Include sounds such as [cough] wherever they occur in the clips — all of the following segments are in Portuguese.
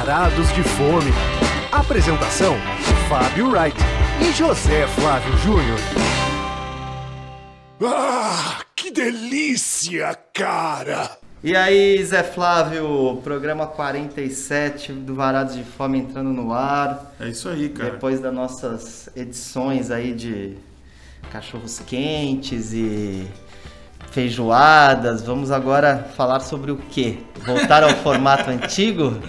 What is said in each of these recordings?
Varados de Fome. Apresentação: Fábio Wright e José Flávio Júnior. Ah, que delícia, cara! E aí, Zé Flávio, programa 47 do Varados de Fome entrando no ar. É isso aí, cara. Depois das nossas edições aí de cachorros quentes e feijoadas, vamos agora falar sobre o quê? Voltar ao formato [laughs] antigo?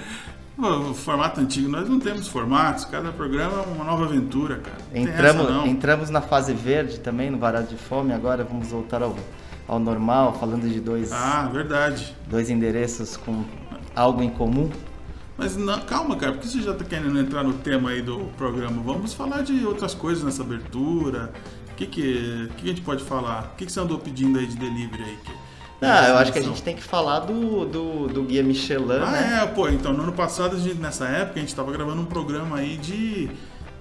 O formato antigo, nós não temos formatos, cada programa é uma nova aventura, cara. Não Entramos, essa, entramos na fase verde também, no Varado de Fome, agora vamos voltar ao, ao normal, falando de dois, Ah, verdade. dois endereços com algo em comum. Mas não, calma, cara, por que você já tá querendo entrar no tema aí do programa? Vamos falar de outras coisas nessa abertura. O que que que a gente pode falar? O que, que você andou pedindo aí de delivery aí? Ah, eu acho que a gente tem que falar do, do, do Guia Michelin, Ah, né? é, pô, então no ano passado, a gente- nessa época, a gente tava gravando um programa aí de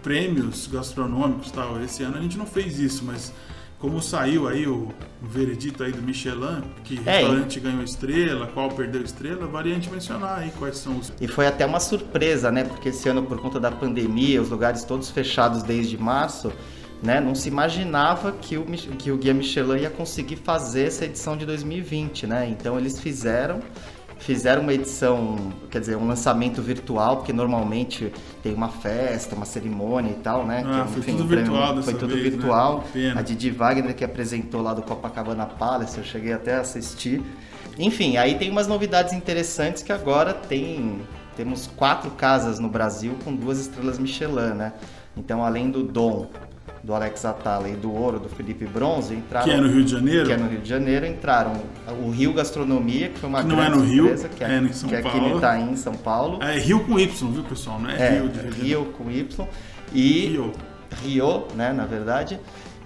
prêmios gastronômicos e tal. Esse ano a gente não fez isso, mas como saiu aí o, veredito aí do Michelin, que É, restaurante ganhou estrela, qual perdeu estrela, vale a gente mencionar aí quais são os. E foi até uma surpresa, né? Porque esse ano, por conta da pandemia, os lugares todos fechados desde março, né? Não se imaginava que o, que o Guia Michelin ia conseguir fazer essa edição de 2020, né? Então eles fizeram, fizeram uma edição, quer dizer, um lançamento virtual, porque normalmente tem uma festa, uma cerimônia e tal, né? Ah, Que, foi enfim, tudo o prêmio virtual Foi tudo vez, né? virtual. Pena. A Didi Wagner que apresentou lá do Copacabana Palace, eu cheguei até a assistir. Enfim, aí tem umas novidades interessantes que agora tem temos quatro casas no Brasil com duas estrelas Michelin, né? Então, além do Dom, do Alex Atala e do Ouro, do Felipe Bronze, entraram Que é no Rio de Janeiro? que é no Rio de Janeiro, entraram o Rio Gastronomia, que foi uma Que não é no Rio, surpresa, que é, é em São que é aqui Paulo. no Itaim, em São Paulo. É Rio com Y, viu, pessoal? Não é, É, Rio de Janeiro. Rio com Y. E Rio. Rio, né, na verdade,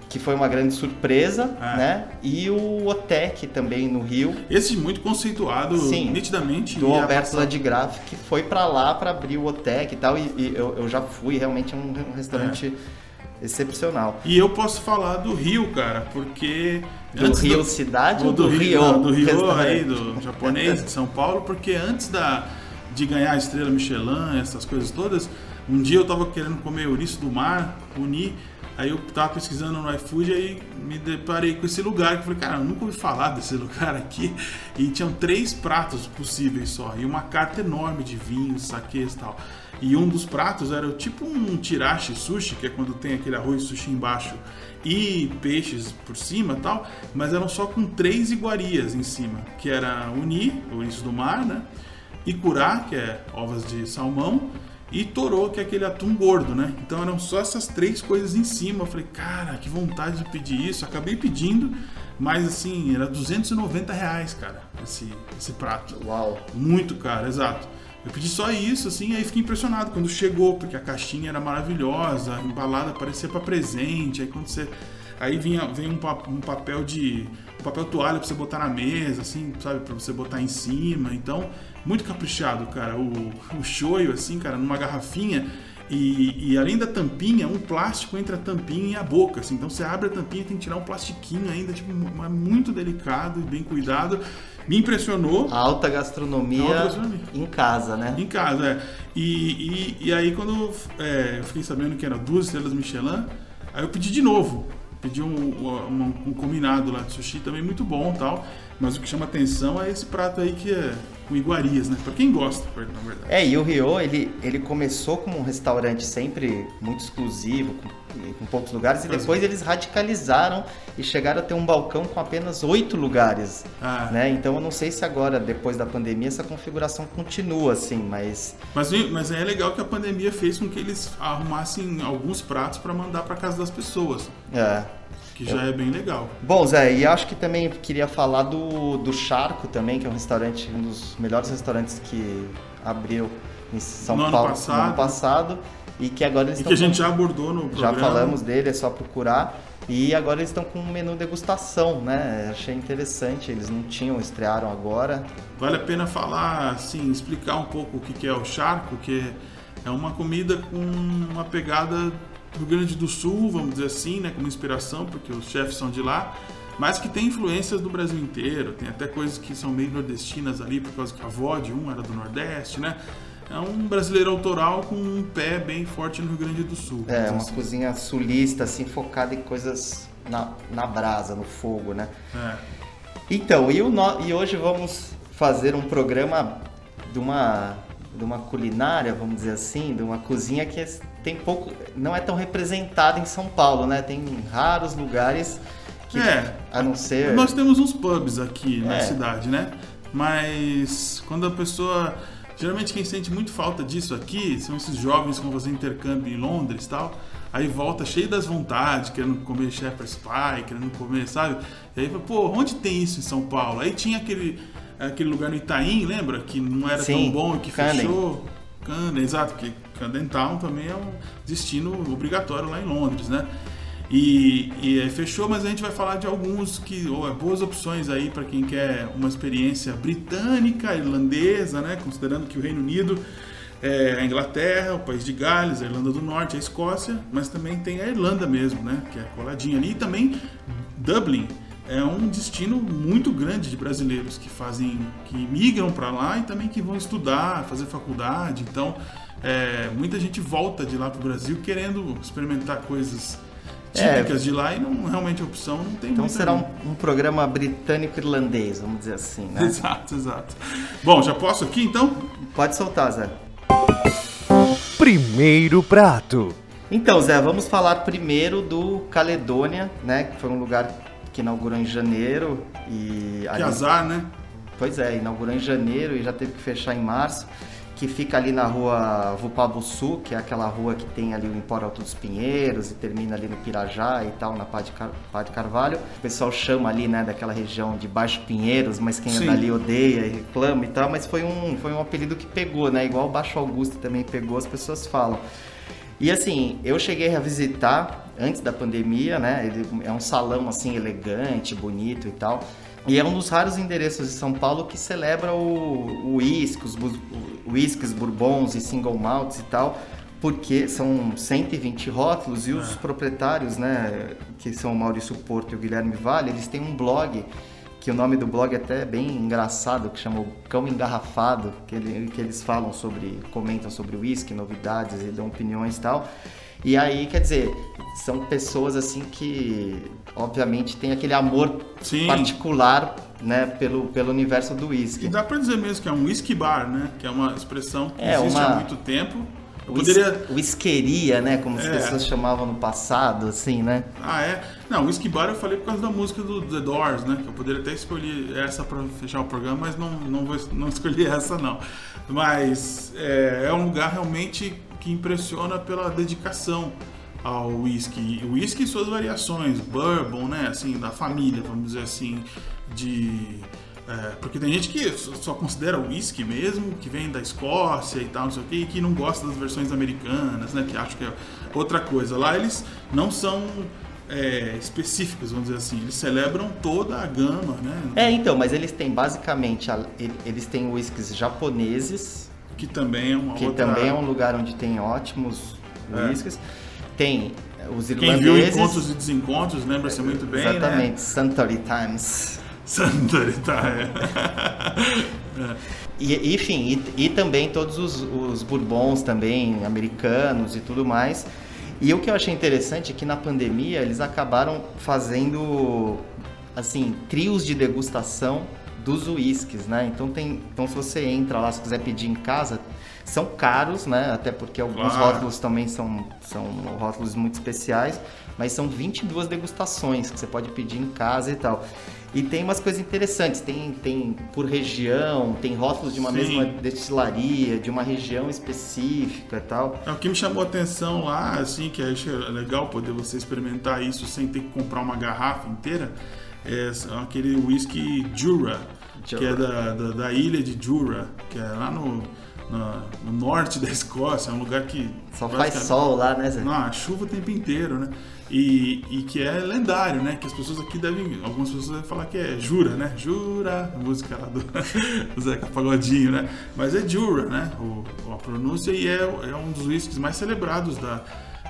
que foi uma grande surpresa, É. né? E o Otec também no Rio, Esse muito conceituado, Sim, nitidamente. do Alberto Ladigraf, que foi pra lá pra abrir o Otec e tal, e, e eu, eu já fui, realmente é um, um restaurante excepcional. E eu posso falar do Rio, cara, porque. Do Rio cidade ou ou do Rio? não, do Rio aí, do japonês de São Paulo, porque antes da, de ganhar a estrela Michelin, essas coisas todas, um dia eu tava querendo comer ouriço do mar, uni, aí eu tava pesquisando no iFood aí me deparei com esse lugar, que falei, cara, eu nunca ouvi falar desse [laughs] lugar aqui, e tinham três pratos possíveis só, e uma carta enorme de vinhos, saquês e tal. E um dos pratos era tipo um tirashi sushi, que é quando tem aquele arroz sushi embaixo e peixes por cima tal, mas eram só com três iguarias em cima, que era uni, ouriço do mar, né? Icurá, que é ovas de salmão, e torô, que é aquele atum gordo, né? Então eram só essas três coisas em cima. Eu falei, cara, que vontade de pedir isso. Acabei pedindo, mas assim, era 290 reais, cara, esse, esse prato. Uau. Muito caro, exato. Eu pedi só isso, assim, aí fiquei impressionado quando chegou, porque a caixinha era maravilhosa, a embalada parecia para presente, aí quando você. Aí vinha, vem um, um papel de. um papel toalha pra você botar na mesa, assim, sabe, pra você botar em cima. Então, muito caprichado, cara. O, o shoyu, assim, cara, numa garrafinha. E, e além da tampinha, um plástico entre a tampinha e a boca. Assim. Então você abre a tampinha e tem que tirar um plastiquinho ainda, tipo, mu- muito delicado e bem cuidado. Me impressionou. Alta gastronomia, Alta gastronomia. em casa, né? Em casa, é. E, e, e aí quando é, eu fiquei sabendo que era duas estrelas Michelin, aí eu pedi de novo. Pedi um, um, um combinado lá de sushi também muito bom tal. Mas o que chama atenção é esse prato aí que é com iguarias, né? Pra quem gosta, na verdade. É, e o Rio, ele, ele começou como um restaurante sempre muito exclusivo, com, com poucos lugares, e depois eles radicalizaram e chegaram a ter um balcão com apenas oito lugares. Ah. Né? Então eu não sei se agora, depois da pandemia, essa configuração continua assim, mas Mas, mas é legal que a pandemia fez com que eles arrumassem alguns pratos pra mandar pra casa das pessoas, é. Que já é bem legal. Bom, Zé, e acho que também queria falar do, do Charco também, que é um restaurante, um dos melhores restaurantes que abriu em São No ano Paulo passado. no ano passado. E que agora eles E estão que a gente com- já abordou no já programa. falamos dele, é só procurar. E agora eles estão com um menu degustação, né? Achei interessante, eles não tinham, estrearam agora. Vale a pena falar, assim, explicar um pouco o que é o charco, que é uma comida com uma pegada Rio Grande do Sul, vamos dizer assim, né, como inspiração, porque os chefes são de lá, mas que tem influências do Brasil inteiro, tem até coisas que são meio nordestinas ali, por causa que a avó de um era do Nordeste, né? é um brasileiro autoral com um pé bem forte no Rio Grande do Sul. É, uma assim. cozinha sulista, assim, focada em coisas na, na brasa, no fogo, né? É. Então, e, o no- e hoje vamos fazer um programa de uma, de uma culinária, vamos dizer assim, de uma cozinha que é- tem pouco, não é tão representada em São Paulo, né? Tem raros lugares que, É. a não ser... Nós temos uns pubs aqui na É. cidade, né? Mas quando a pessoa. Geralmente quem sente muito falta disso aqui são esses jovens que vão fazer intercâmbio em Londres e tal. Aí volta cheio das vontades, querendo comer shepherd's pie, querendo comer, sabe? E aí, fala, pô, onde tem isso em São Paulo? Aí tinha aquele, aquele lugar no Itaim, lembra? Que não era Sim, tão bom e que Camden. fechou. Camden, exato, porque Camden também é um destino obrigatório lá em Londres, né? E, e é, fechou, mas a gente vai falar de alguns que ou, é, boas opções aí para quem quer uma experiência britânica, irlandesa, né? Considerando que o Reino Unido é a Inglaterra, o País de Gales, a Irlanda do Norte, a Escócia, mas também tem a Irlanda mesmo, né? Que é coladinha ali. E também Dublin é um destino muito grande de brasileiros que fazem, que migram para lá e também que vão estudar, fazer faculdade. Então, é, muita gente volta de lá para o Brasil querendo experimentar coisas É. típicas de lá e não realmente a opção não tem Então muita será um, um programa britânico-irlandês, vamos dizer assim, né? Exato, exato. Bom, já posso aqui então? Pode soltar, Zé. Primeiro prato. Então, Zé, vamos falar primeiro do Caledônia, né? Que foi um lugar que inaugurou em janeiro e... Que ali- azar, né? Pois é, inaugurou em janeiro e já teve que fechar em março, que fica ali na rua Vupabuçu, que é aquela rua que tem ali o Empório Alto dos Pinheiros e termina ali no Pirajá e tal, na Pá de, Car... Pá de Carvalho. O pessoal chama ali, né, daquela região de Baixo Pinheiros, mas quem Sim. é dali odeia e reclama e tal, mas foi um, foi um apelido que pegou, né, igual o Baixo Augusto também pegou, as pessoas falam. E assim, eu cheguei a visitar antes da pandemia, né? Ele é um salão assim elegante, bonito e tal. E é um dos raros endereços de São Paulo que celebra o uísque, os whiskies, bourbons e single malts e tal, porque são 120 rótulos e os proprietários, né, que são o Maurício Porto e o Guilherme Vale, eles têm um blog que o nome do blog é até bem engraçado, que chama o Cão Engarrafado, que, ele- que eles falam sobre, comentam sobre whisky, novidades e dão opiniões e tal. E aí, quer dizer, são pessoas assim que, obviamente, têm aquele amor Sim. particular, né, pelo, pelo universo do whisky. E dá pra dizer mesmo que é um whisky bar, né? Que é uma expressão que É, existe uma- há muito tempo. Poderia. Whiskeria, né, como as É. pessoas chamavam no passado, assim, né? Ah, é? Não, whisky bar eu falei por causa da música do The Doors, né? Que eu poderia até escolher essa pra fechar o programa, mas não, não vou não escolhi [laughs] essa, não. Mas é, é um lugar realmente que impressiona pela dedicação ao whisky. O whisky e suas variações, bourbon, né? Assim, da família, vamos dizer assim, de... é, porque tem gente que só considera o whisky mesmo, que vem da Escócia e tal, não sei o quê, e que não gosta das versões americanas, né? Que acho que é outra coisa. Lá eles não são é, específicos, vamos dizer assim. Eles celebram toda a gama, né? É, então, mas eles têm basicamente, a- ele- eles têm whiskies japoneses, Que também é uma que outra... também é um lugar onde tem ótimos É. whiskies. Tem os Quem viu irlandeses. Encontros e Desencontros lembra-se muito bem, Exatamente, né? Suntory Times. Santa Itália. E, enfim, e, e também todos os, os bourbons também, americanos e tudo mais. E o que eu achei interessante é que na pandemia eles acabaram fazendo, assim, trios de degustação dos uísques, né? Então, tem, então se você entra lá, se quiser pedir em casa, são caros, né? Até porque alguns Claro. rótulos também são, são rótulos muito especiais, mas são 22 degustações que você pode pedir em casa e tal. E tem umas coisas interessantes, tem, tem por região, tem rótulos de uma Sim. mesma destilaria, de uma região específica e tal. É, o que me chamou a atenção lá, assim, que achei legal poder você experimentar isso sem ter que comprar uma garrafa inteira, é aquele whisky Jura, que Jura. é da, da, da ilha de Jura, que é lá no, na- no norte da Escócia, é um lugar que... Só faz sol lá, né, Zé? Não, a chuva o tempo inteiro, né? E, e que é lendário, né? Que as pessoas aqui devem. Algumas pessoas devem falar que é Jura, né? Jura, a música lá do, [laughs] do Zeca Pagodinho, né? Mas é Jura, né? O, a pronúncia e é, é um dos whiskies mais celebrados da,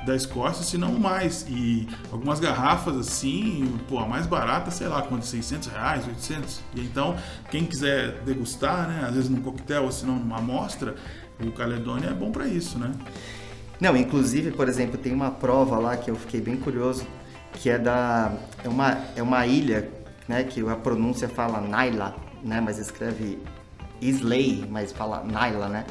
da Escócia, se não mais. E algumas garrafas assim, pô, a mais barata, sei lá, quanto? 600 reais, 800. E então, quem quiser degustar, né? Às vezes num coquetel ou se não numa amostra, o Caledônia é bom para isso, né? Não, inclusive, por exemplo, tem uma prova lá que eu fiquei bem curioso, que é da é uma é uma ilha, né, que a pronúncia fala Naila, né, mas escreve Islay, mas fala Naila, né?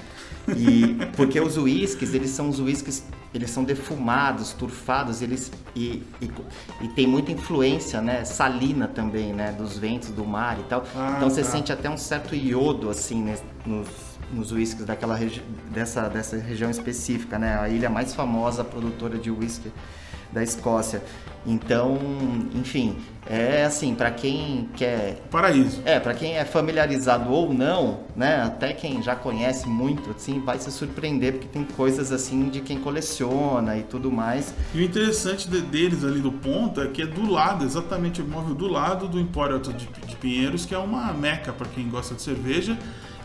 E porque os uísques, eles são os uísques, eles são defumados, turfados, eles e, e, e, tem muita influência, né, salina também, né, dos ventos do mar e tal. Ah, então você tá. sente até um certo iodo assim né, nos nos uísques daquela dessa, dessa região específica, né? A ilha mais famosa produtora de uísque da Escócia. Então, enfim, é assim, para quem quer paraíso. É, para quem é familiarizado ou não, né, até quem já conhece muito, assim, vai se surpreender porque tem coisas assim de quem coleciona e tudo mais. E o interessante de, deles ali do ponto é que é do lado, exatamente o imóvel do lado do Empório Alto de, de Pinheiros, que é uma meca para quem gosta de cerveja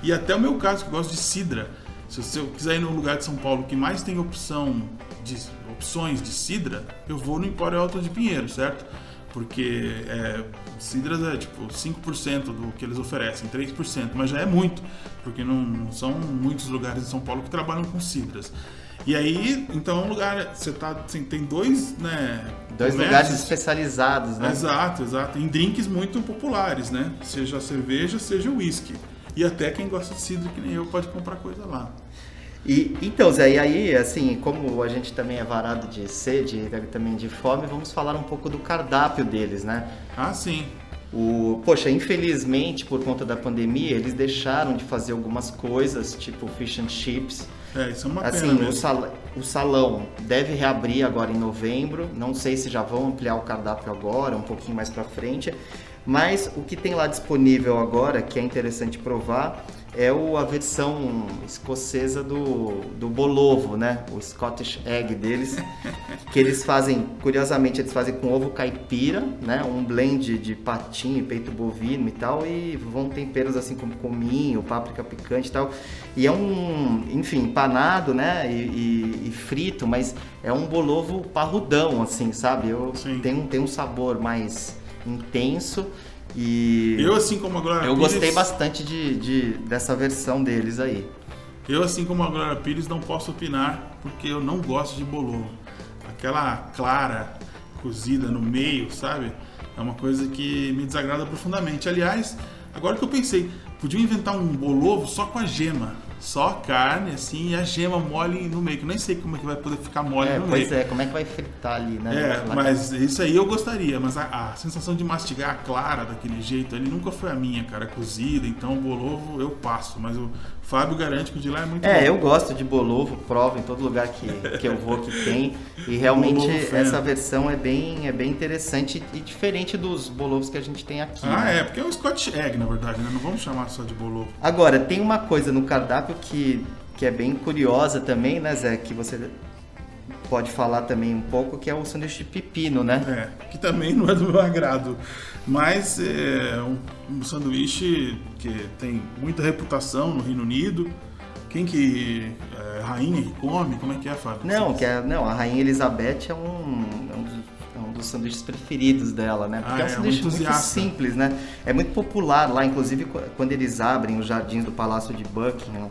e até o meu caso, que gosto de cidra. Se eu quiser ir no lugar de São Paulo que mais tem opção de, opções de cidra, eu vou no Empório Alto de Pinheiro, certo? Porque é, cidras é tipo 5% do que eles oferecem, 3%, mas já é muito, porque não, não são muitos lugares de São Paulo que trabalham com cidras. E aí, então é um lugar, você tá, assim, tem dois, né? Dois lugares especializados, né? Exato, exato. Em drinks muito populares, né? Seja a cerveja, seja o whisky. E até quem gosta de cidro, que nem eu, pode comprar coisa lá. E, então, Zé, e aí, assim, como a gente também é varado de sede e também de fome, vamos falar um pouco do cardápio deles, né? Ah, sim. O, poxa, infelizmente, por conta da pandemia, eles deixaram de fazer algumas coisas, tipo fish and chips. É, isso é uma assim, pena o, sal, o salão deve reabrir agora em novembro. Não sei se já vão ampliar o cardápio agora, um pouquinho mais para frente. Mas o que tem lá disponível agora, que é interessante provar, é o, a versão escocesa do, do bolovo, né? O Scottish Egg deles, que eles fazem, curiosamente, eles fazem com ovo caipira, né? Um blend de patinho, peito bovino e tal, e vão temperos assim como cominho, páprica picante e tal. E é um, enfim, panado, né? E, e, e frito, mas é um bolovo parrudão, assim, sabe? Eu, tem, tem um sabor mais intenso. E eu, assim como a Glória Eu Pires, gostei bastante de, de, dessa versão deles aí. Eu, assim como a Glória Pires, não posso opinar porque eu não gosto de bolovo. Aquela clara cozida no meio, sabe? É uma coisa que me desagrada profundamente. Aliás, agora que eu pensei, podiam inventar um bolovo só com a gema só carne, assim, e a gema mole no meio, que eu nem sei como é que vai poder ficar mole é, no pois meio. Pois é, como é que vai fritar ali, né? É, mas isso aí eu gostaria, mas a, a, sensação de mastigar a clara daquele jeito ali nunca foi a minha, cara, cozida, então o bolovo eu passo, mas o Fábio garante que o de lá é muito é, bom. É, eu gosto de bolovo, provo em todo lugar que, que eu vou que tem, e realmente essa versão é bem, é bem interessante e diferente dos bolovos que a gente tem aqui. Ah, né? é, porque é um Scotch Egg, na verdade, né? Não vamos chamar só de bolovo. Agora, tem uma coisa no cardápio que, que é bem curiosa também, né, Zé? Que você pode falar também um pouco, que é o sanduíche de pepino, né? É, que também não é do meu agrado. Mas é um, um sanduíche que tem muita reputação no Reino Unido. Quem que. É, rainha que come? Como é que é, Fábio? Não, que é, não, a Rainha Elizabeth é um, é um, é dos sanduíches preferidos dela, né? Porque ah, é um sanduíche muito, muito simples, né? É muito popular lá, inclusive quando eles abrem os jardins do Palácio de Buckingham,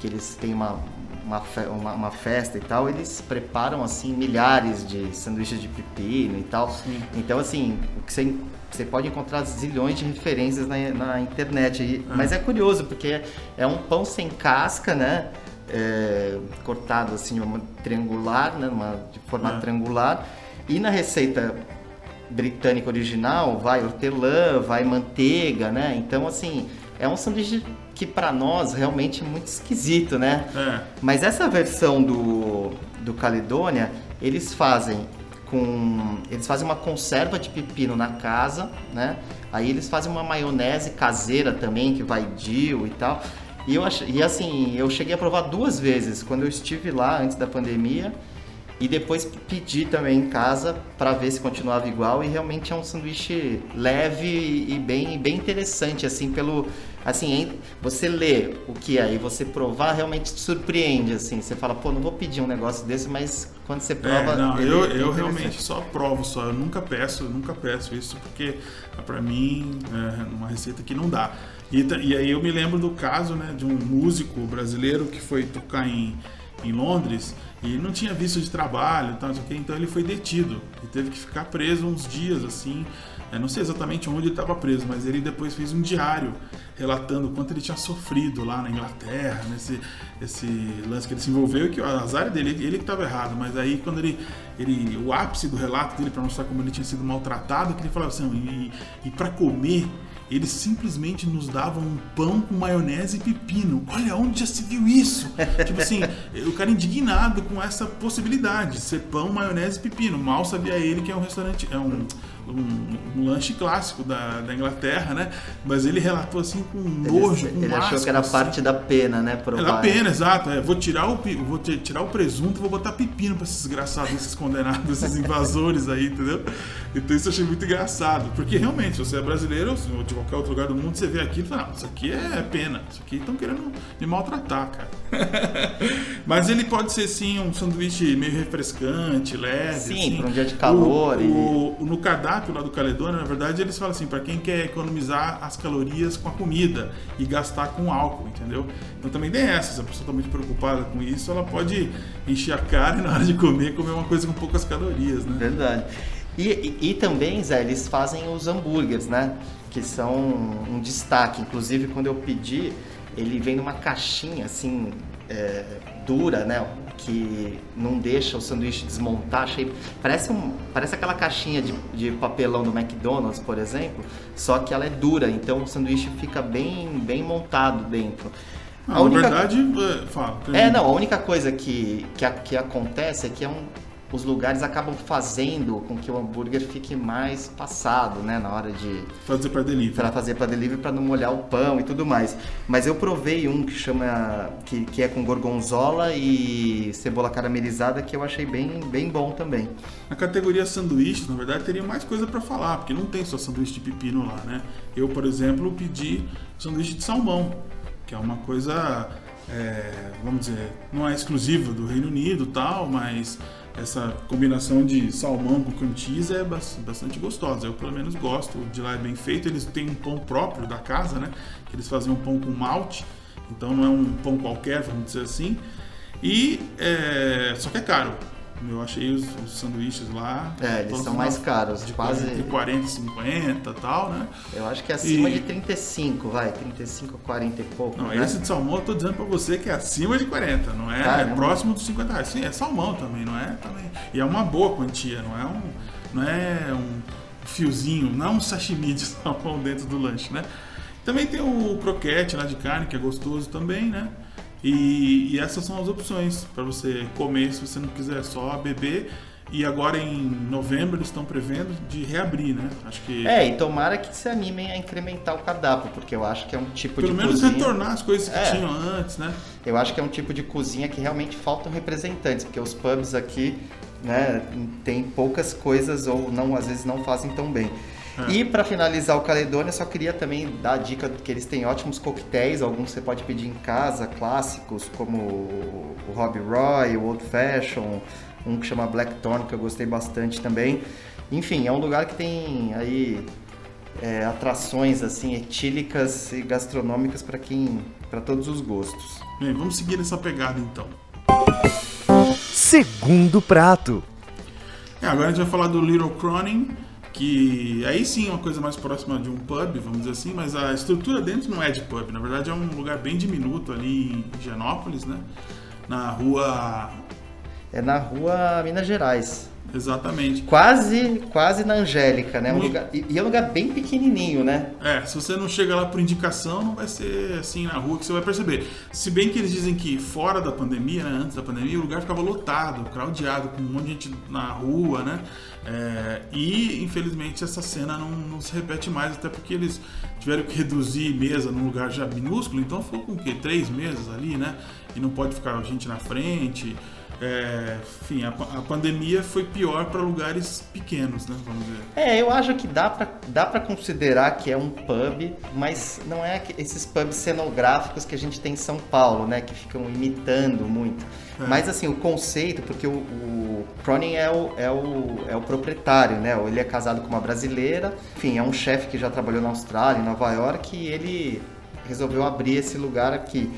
que eles têm uma, uma, uma, uma, festa e tal, eles preparam assim milhares de sanduíches de pepino e tal. Sim. Então, assim, o que você, você pode encontrar zilhões de referências na, na internet. E, é. Mas é curioso, porque é um pão sem casca, né? É, cortado assim, uma triangular, né? Uma, de formato é. triangular. E na receita britânica original vai hortelã, vai manteiga, né? Então, assim, é um sanduíche que para nós realmente é muito esquisito, né? É. Mas essa versão do, do Caledônia, eles fazem com eles fazem uma conserva de pepino na casa, né? Aí eles fazem uma maionese caseira também que vai dill e tal. E eu ach... e assim, eu cheguei a provar duas vezes quando eu estive lá antes da pandemia e depois pedi também em casa para ver se continuava igual. E realmente é um sanduíche leve e bem, bem interessante assim pelo assim você lê o que é e você provar realmente te surpreende assim. Você fala pô não vou pedir um negócio desse mas quando você prova é, não eu, é eu realmente só provo só eu nunca peço eu nunca peço isso porque para mim é uma receita que não dá. E, e aí eu me lembro do caso né de um músico brasileiro que foi tocar em em Londres e não tinha visto de trabalho, tal, então ele foi detido e teve que ficar preso uns dias assim. Eu não sei exatamente onde ele estava preso, mas ele depois fez um diário relatando o quanto ele tinha sofrido lá na Inglaterra, nesse esse lance que ele se envolveu e que o azar dele, ele que estava errado, mas aí quando ele, ele o ápice do relato dele para mostrar como ele tinha sido maltratado, que ele falava assim, e, e para comer eles simplesmente nos davam um pão com maionese e pepino. Olha, onde já se viu isso? [laughs] tipo assim, o cara indignado com essa possibilidade, ser pão, maionese e pepino. Mal sabia ele que é um restaurante, é um um, um, lanche clássico da, da, Inglaterra, né? Mas ele relatou assim com nojo, ele, com Ele achou que era assim. parte da pena, né? Provar. É da pena, exato. É, vou tirar o vou tirar o presunto, vou botar pepino para esses desgraçados, esses condenados, esses [laughs] invasores aí, entendeu? Então isso eu achei muito engraçado, porque realmente, se você é brasileiro ou de qualquer outro lugar do mundo, você vê aquilo e fala, não, isso aqui é pena, isso aqui estão querendo me maltratar, cara. [laughs] Mas ele pode ser sim um sanduíche meio refrescante, leve. Sim, assim. para um dia de calor. O, e... o, no cardápio cardápio lá do Caledônia, na verdade, eles falam assim, para quem quer economizar as calorias com a comida e gastar com álcool, entendeu? Então também tem essa, se a pessoa está muito preocupada com isso, ela pode encher a cara e na hora de comer, comer uma coisa com poucas calorias, né? Verdade. E, e, e também, Zé, eles fazem os hambúrgueres, né? Que são um destaque. Inclusive, quando eu pedi, ele vem numa caixinha assim, é, dura, né? Que não deixa o sanduíche desmontar. Parece, um, parece aquela caixinha de, de papelão do McDonald's, por exemplo, só que ela é dura, então o sanduíche fica bem, bem montado dentro. Não, a única... Na verdade, é, fala. É, não, a única coisa que, que, que acontece é que é um, os lugares acabam fazendo com que o hambúrguer fique mais passado, né, na hora de fazer para delivery. Para fazer para delivery para não molhar o pão e tudo mais. Mas eu provei um que chama que, que é com gorgonzola e cebola caramelizada que eu achei bem bem bom também. Na categoria sanduíche, na verdade, teria mais coisa para falar, porque não tem só sanduíche de pepino lá, né? Eu, por exemplo, pedi sanduíche de salmão, que é uma coisa é, vamos dizer, não é exclusiva do Reino Unido tal, mas essa combinação de salmão com cheese é bastante gostosa. Eu pelo menos gosto, de lá é bem feito. Eles têm um pão próprio da casa, né? Eles fazem um pão com malte, então não é um pão qualquer, vamos dizer assim. E é, só que é caro. Eu achei os, os sanduíches lá. É, eles são mais caros, de quase. De 40 e 50 e tal, né? Eu acho que é acima e... de 35, vai, 35, 40 e pouco. Não, né? esse de salmão eu tô dizendo pra você que é acima de 40, não é, é próximo dos 50 reais. Sim, é salmão também, não é? Também. E é uma boa quantia, não é um, não é um fiozinho, não é um sashimi de [laughs] salmão dentro do lanche, né? Também tem o croquete lá de carne, que é gostoso também, né? E, e essas são as opções para você comer se você não quiser só beber. E agora em novembro eles estão prevendo de reabrir, né? Acho que. É, e tomara que se animem a incrementar o cardápio, porque eu acho que é um tipo Pelo de. Pelo menos cozinha... retornar as coisas que é. tinham antes, né? Eu acho que é um tipo de cozinha que realmente faltam representantes, porque os pubs aqui, né, tem poucas coisas ou não, às vezes não fazem tão bem. É. E para finalizar o Caledônia, só queria também dar a dica que eles têm ótimos coquetéis, alguns você pode pedir em casa, clássicos, como o Robbie Roy, o Old Fashion, um que chama Blackthorn, que eu gostei bastante também. Enfim, é um lugar que tem aí é, atrações assim etílicas e gastronômicas para quem, para todos os gostos. Bem, vamos seguir essa pegada então. Segundo prato. É, agora a gente vai falar do Little Cronin, que aí sim é uma coisa mais próxima de um pub, vamos dizer assim, mas a estrutura dentro não é de pub, na verdade é um lugar bem diminuto ali em Higienópolis, né? Na rua. É na rua Minas Gerais. Exatamente. Quase, quase na Angélica, né? Um lugar, e é um lugar bem pequenininho, né? É, se você não chega lá por indicação, não vai ser assim na rua que você vai perceber. Se bem que eles dizem que fora da pandemia, né, antes da pandemia, o lugar ficava lotado, craudiado, com um monte de gente na rua, né? É, e infelizmente essa cena não, não, se repete mais, até porque eles tiveram que reduzir mesa num lugar já minúsculo, então ficou com o quê? Três mesas ali, né? E não pode ficar gente na frente. É, enfim, a, a, pandemia foi pior para lugares pequenos, né? Vamos dizer. É, eu acho que dá para dá pra considerar que é um pub, mas não é esses pubs cenográficos que a gente tem em São Paulo, né? Que ficam imitando muito. É. Mas assim, o conceito, porque o, o Cronin é o, é, o, é o proprietário, né? Ele é casado com uma brasileira, enfim, é um chefe que já trabalhou na Austrália, em Nova York, e ele resolveu abrir esse lugar aqui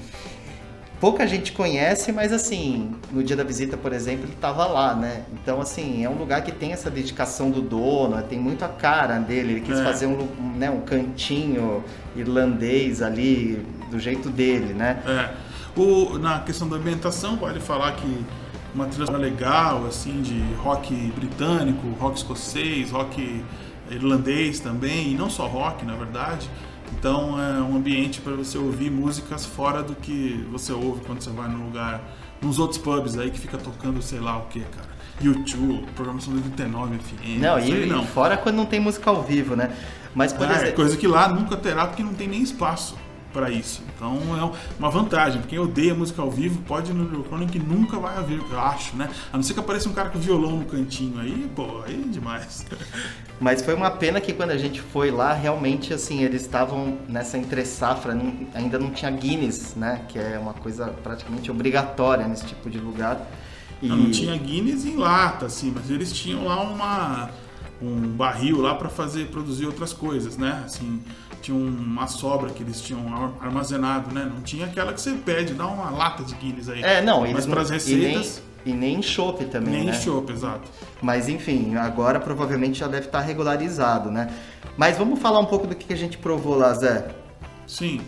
pouca gente conhece, mas assim, no dia da visita, por exemplo, ele estava lá, né? Então, assim, é um lugar que tem essa dedicação do dono, tem muito a cara dele. Ele quis é. fazer um, né, um cantinho irlandês ali, do jeito dele, né? É. O, na questão da ambientação, pode falar que uma trilha legal, assim, de rock britânico, rock escocês, rock irlandês também, e não só rock, na verdade. Então é um ambiente para você ouvir músicas fora do que você ouve quando você vai num lugar, nos outros pubs aí que fica tocando sei lá o que, cara. YouTube, programação do 89 FM. Não, e, não. fora quando não tem música ao vivo, né? Mas por é, exemplo, coisa que lá nunca terá porque não tem nem espaço para isso. Então é uma vantagem. Quem odeia música ao vivo pode ir no Eurochronic que nunca vai haver, eu acho, né? A não ser que apareça um cara com violão no cantinho aí, pô, aí é demais. [laughs] Mas foi uma pena que quando a gente foi lá, realmente, assim, eles estavam nessa entre-safra, ainda não tinha Guinness, né? Que é uma coisa praticamente obrigatória nesse tipo de lugar. E... Não, não tinha Guinness em lata, assim, mas eles tinham lá uma um barril lá para fazer produzir outras coisas, né? Assim, tinha uma sobra que eles tinham armazenado, né? Não tinha aquela que você pede, dá uma lata de Guinness aí. É, não, mas para as receitas e nem chopp também, nem né? Nem chopp, exato. Mas enfim, agora provavelmente já deve estar regularizado, né? Mas vamos falar um pouco do que a gente provou lá, Zé. Sim,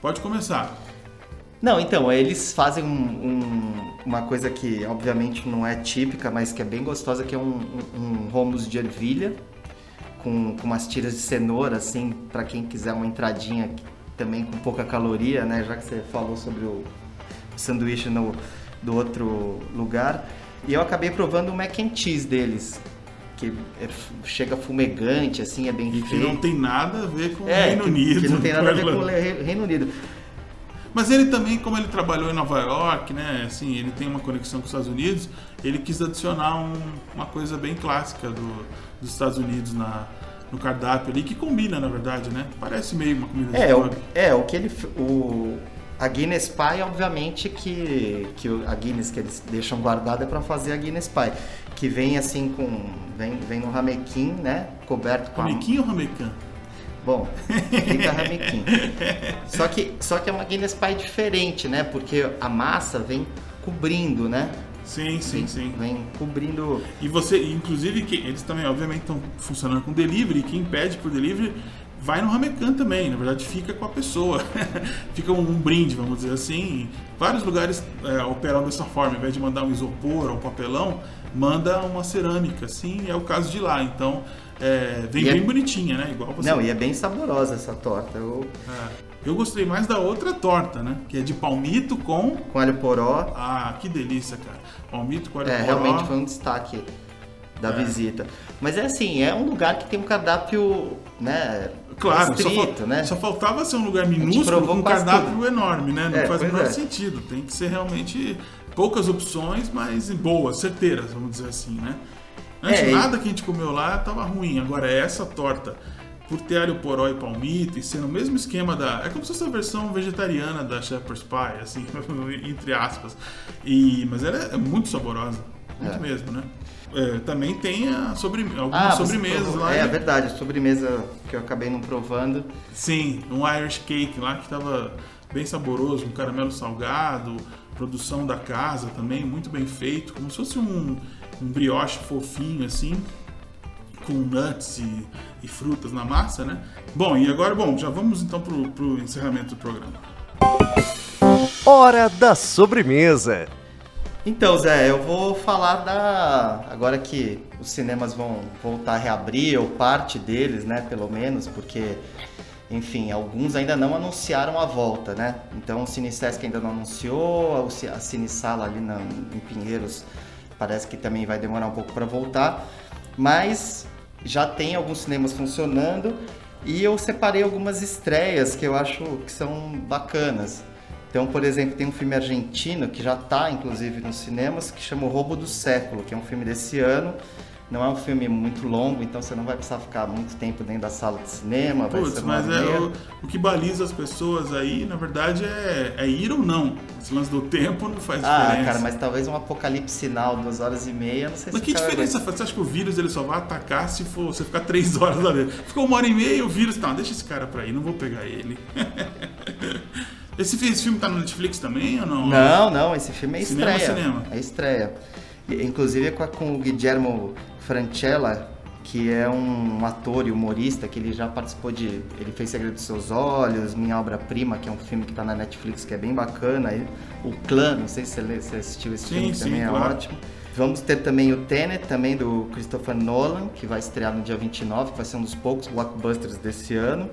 pode começar. Não, então, eles fazem um, um, uma coisa que obviamente não é típica, mas que é bem gostosa, que é um, um, um de ervilha, com, com umas tiras de cenoura, assim, para quem quiser uma entradinha também com pouca caloria, né? Já que você falou sobre o sanduíche no, do outro lugar. E eu acabei provando o mac and cheese deles, que é, chega fumegante, assim, é bem e feito. que não tem nada a ver com o é, Reino Unido. Que não tem nada a ver [laughs] com o Reino Unido. Mas ele também, como ele trabalhou em Nova York, né, assim, ele tem uma conexão com os Estados Unidos, ele quis adicionar um, uma coisa bem clássica do, dos Estados Unidos na, no cardápio ali, que combina, na verdade, né? Parece meio uma comida é, de o, É, o que ele... O, a Guinness Pie, obviamente, que, que a Guinness que eles deixam guardada é para fazer a Guinness Pie. Que vem assim com... Vem, vem no ramequim, né? Coberto com Ramequim a... ou ramequim? Bom, fica ramequim. só, que, só que é uma Guinness Pie diferente, né? Porque a massa vem cobrindo, né? Sim, sim, vem, sim. Vem cobrindo. E você, inclusive, que eles também, obviamente, estão funcionando com delivery. Quem pede por delivery vai no Ramecan também. Na verdade, fica com a pessoa. [laughs] fica um, um, brinde, vamos dizer assim. Vários lugares é, operam dessa forma. Ao invés de mandar um isopor ou um papelão, manda uma cerâmica, assim. É o caso de lá. Então, é, vem e é bem é... bonitinha, né? Igual você. Não, e é bem saborosa essa torta. Eu... É. Eu gostei mais da outra torta, né? Que é de palmito com. Com alho poró. Ah, que delícia, cara. Palmito com alho é, poró. Realmente foi um destaque da é. visita. Mas é assim, é um lugar que tem um cardápio, né? Claro, restrito, só, né? só faltava ser um lugar minúsculo com um cardápio tudo. enorme, né? Não é, faz o menor é. sentido. Tem que ser realmente poucas opções, mas boas, certeiras, vamos dizer assim, né? Antes é, nada que a gente comeu lá estava ruim. Agora essa torta por ter alho poró e palmito e sendo o mesmo esquema da. É como se fosse a versão vegetariana da Shepherd's Pie, assim, [laughs] entre aspas. E, mas ela é muito saborosa. Muito é. mesmo, né? É, também tem a sobre, algumas ah, sobremesas lá. É, é verdade, a sobremesa que eu acabei não provando. Sim, um Irish Cake lá que estava bem saboroso, um caramelo salgado, produção da casa também, muito bem feito, como se fosse um, um brioche fofinho assim com nuts e, e, frutas na massa, né? Bom, e agora, bom, já vamos então pro, pro encerramento do programa. Hora da sobremesa. Então, Zé, eu vou falar da. Agora que os cinemas vão voltar a reabrir, ou parte deles, né, pelo menos, porque, enfim, alguns ainda não anunciaram a volta, né? Então, o Cinesesc ainda não anunciou, a Cinesala ali na, em Pinheiros parece que também vai demorar um pouco para voltar, mas já tem alguns cinemas funcionando e eu separei algumas estreias que eu acho que são bacanas. Então, por exemplo, tem um filme argentino que já está, inclusive, nos cinemas, que chama O Roubo do Século, que é um filme desse ano. Não é um filme muito longo, então você não vai precisar ficar muito tempo dentro da sala de cinema. Vai Putz, ser uma mas é o, o que baliza as pessoas aí, na verdade, é, é ir ou não. Esse lance do tempo não faz Ah, diferença. cara, mas talvez um apocalipse sinal, duas horas e meia, não sei Mas se que o cara diferença faz? Você acha que o vírus ele só vai atacar se for você ficar três [laughs] horas lá dentro? Ficou uma hora e meia e o vírus tá, deixa esse cara pra aí, não vou pegar ele. [laughs] esse, esse filme tá no Netflix também ou não? Não, não, esse filme é Cinema, estreia. cinema. É estreia. Inclusive é com, com o Guillermo Francella, que é um ator e humorista que ele já participou de. Ele fez Segredo dos Seus Olhos, Minha Obra-Prima, que é um filme que tá na Netflix que é bem bacana. E o Clã, não sei se você, assistiu esse Sim, filme, que sim, também é claro. ótimo. Vamos ter também o Tenet, também do Christopher Nolan, que vai estrear no dia 29, que vai ser um dos poucos blockbusters desse ano.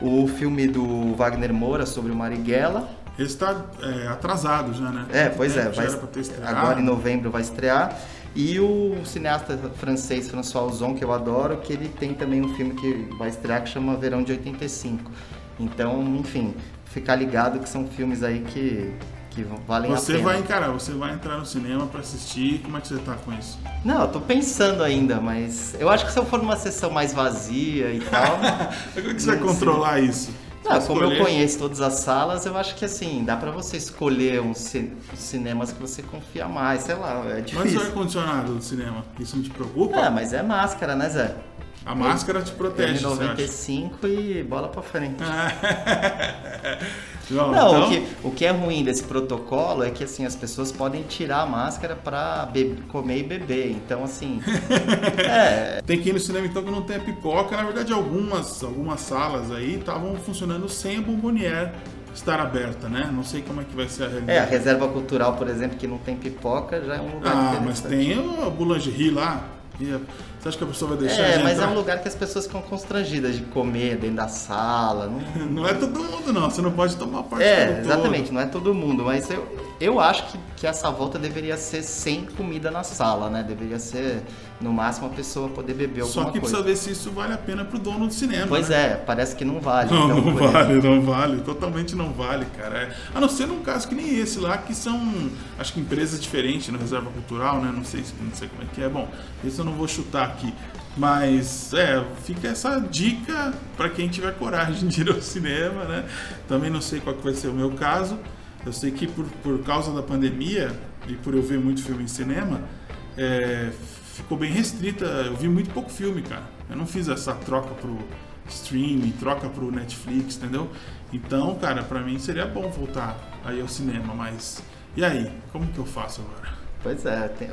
O filme do Wagner Moura sobre o Marighella, Esse tá é, atrasado já, né? é, pois é, Já vai, agora em novembro vai estrear. E o cineasta francês François Ozon, que eu adoro, que ele tem também um filme que vai estrear que chama Verão de 85. Então, enfim, ficar ligado que são filmes aí que, que valem Você a pena. vai encarar, você vai entrar no cinema pra assistir. Como é que você tá com isso? Não, eu tô pensando ainda, mas eu acho que se eu for numa sessão mais vazia e tal. [laughs] Como é que você vai controlar isso? Não, como eu conheço todas as salas, eu acho que assim, dá pra você escolher uns ci- cinemas que você confia mais, sei lá, é Mas o difícil. ar-condicionado do cinema, isso não te preocupa? Ah, mas é máscara, né, Zé? A máscara te protege, você acha? N95 e bola pra frente. [laughs] Não, Não, então, o, que, o que é ruim desse protocolo é que assim, as pessoas podem tirar a máscara be- comer e beber. Então, assim. [laughs] é, Tem que ir no cinema então que não tenha pipoca. Na verdade, algumas, algumas salas aí estavam funcionando sem a bomboniere estar aberta, né? Não sei como é que vai ser a é, a realidade. reserva cultural, por exemplo, que não tem pipoca, já é um lugar ah, mas tem a boulangerie lá. Você acha que a pessoa vai deixar É, mas é entrar? um lugar que as pessoas ficam constrangidas de comer dentro da sala. Não... [laughs] Não é todo mundo, não. Você não pode tomar parte É, do todo. exatamente, não é todo mundo, mas eu, eu acho que, que essa volta deveria ser sem comida na sala, né? Deveria ser, no máximo, a pessoa poder beber alguma Só que coisa. precisa ver se isso vale a pena pro dono do cinema. Pois né? é, parece que não vale. Não, então, não vale, exemplo. não vale. Totalmente não vale, cara. É, A não ser num caso que nem esse lá, que são, acho que empresas diferentes no Reserva Cultural, né? Não sei, se- não sei como é que é. Bom, esse eu não vou chutar aqui. Mas, é, fica essa dica para quem tiver coragem de ir ao cinema, né? Também não sei qual que vai ser o meu caso. Eu sei que por, por causa da pandemia e por eu ver muito filme em cinema, é, ficou bem restrita. Eu vi muito pouco filme, cara. Eu não fiz essa troca pro streaming, troca pro Netflix, entendeu? Então, cara, pra mim seria bom voltar aí ao cinema, mas e aí? Como que eu faço agora? Pois é, tem,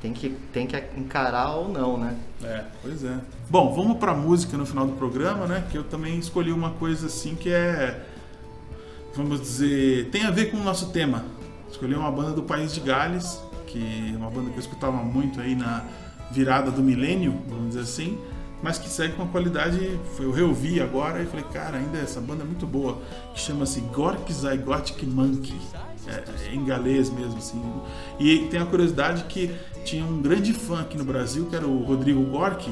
tem que, tem que encarar ou não, né? É, pois é. Bom, vamos pra música no final do programa, né? Que eu também escolhi uma coisa assim que é, vamos dizer, tem a ver com o nosso tema. Escolhi uma banda do País de Gales, que é uma banda que eu escutava muito aí na virada do milênio, vamos dizer assim, mas que segue com uma qualidade. Eu reouvi agora e falei, cara, ainda essa banda é muito boa, que chama-se Gork Zygotic Monkey. É, é em galês mesmo, assim. E tem a curiosidade que tinha um grande fã aqui no Brasil, que era o Rodrigo Gork,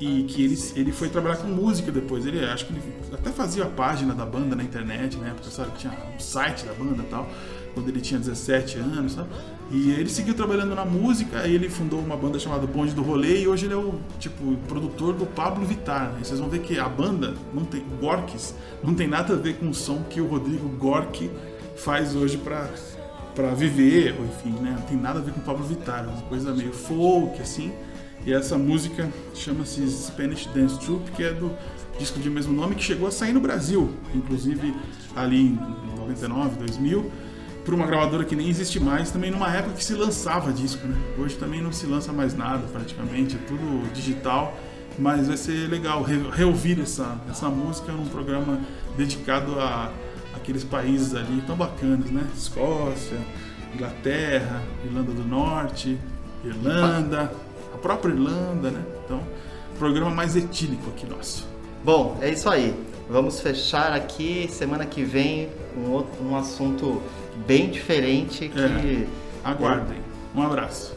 e que ele, ele foi trabalhar com música depois. Ele acho que ele até fazia a página da banda na internet, né? Porque sabe, tinha um site da banda e tal, quando ele tinha 17 anos, sabe? E ele seguiu trabalhando na música, aí ele fundou uma banda chamada Bonde do Rolê e hoje ele é o tipo produtor do Pablo Vittar. E vocês vão ver que a banda não tem Gorks, não tem nada a ver com o som que o Rodrigo Gork faz hoje pra para viver, enfim, né? Não tem nada a ver com Pablo Vittar, é uma coisa meio folk assim. E essa música chama-se Spanish Dance Troupe, que é do disco de mesmo nome, que chegou a sair no Brasil, inclusive ali em 99, 2000, por uma gravadora que nem existe mais, também numa época que se lançava disco, né? Hoje também não se lança mais nada praticamente, é tudo digital, mas vai ser legal re- reouvir essa, essa música num programa dedicado a aqueles países ali tão bacanas, né? Escócia, Inglaterra, Irlanda do Norte, Irlanda, própria Irlanda, né? Então, programa mais etílico aqui nosso. Bom, é isso aí. Vamos fechar aqui. Semana que vem um, outro, um assunto bem diferente que. É. Aguardem. Um abraço.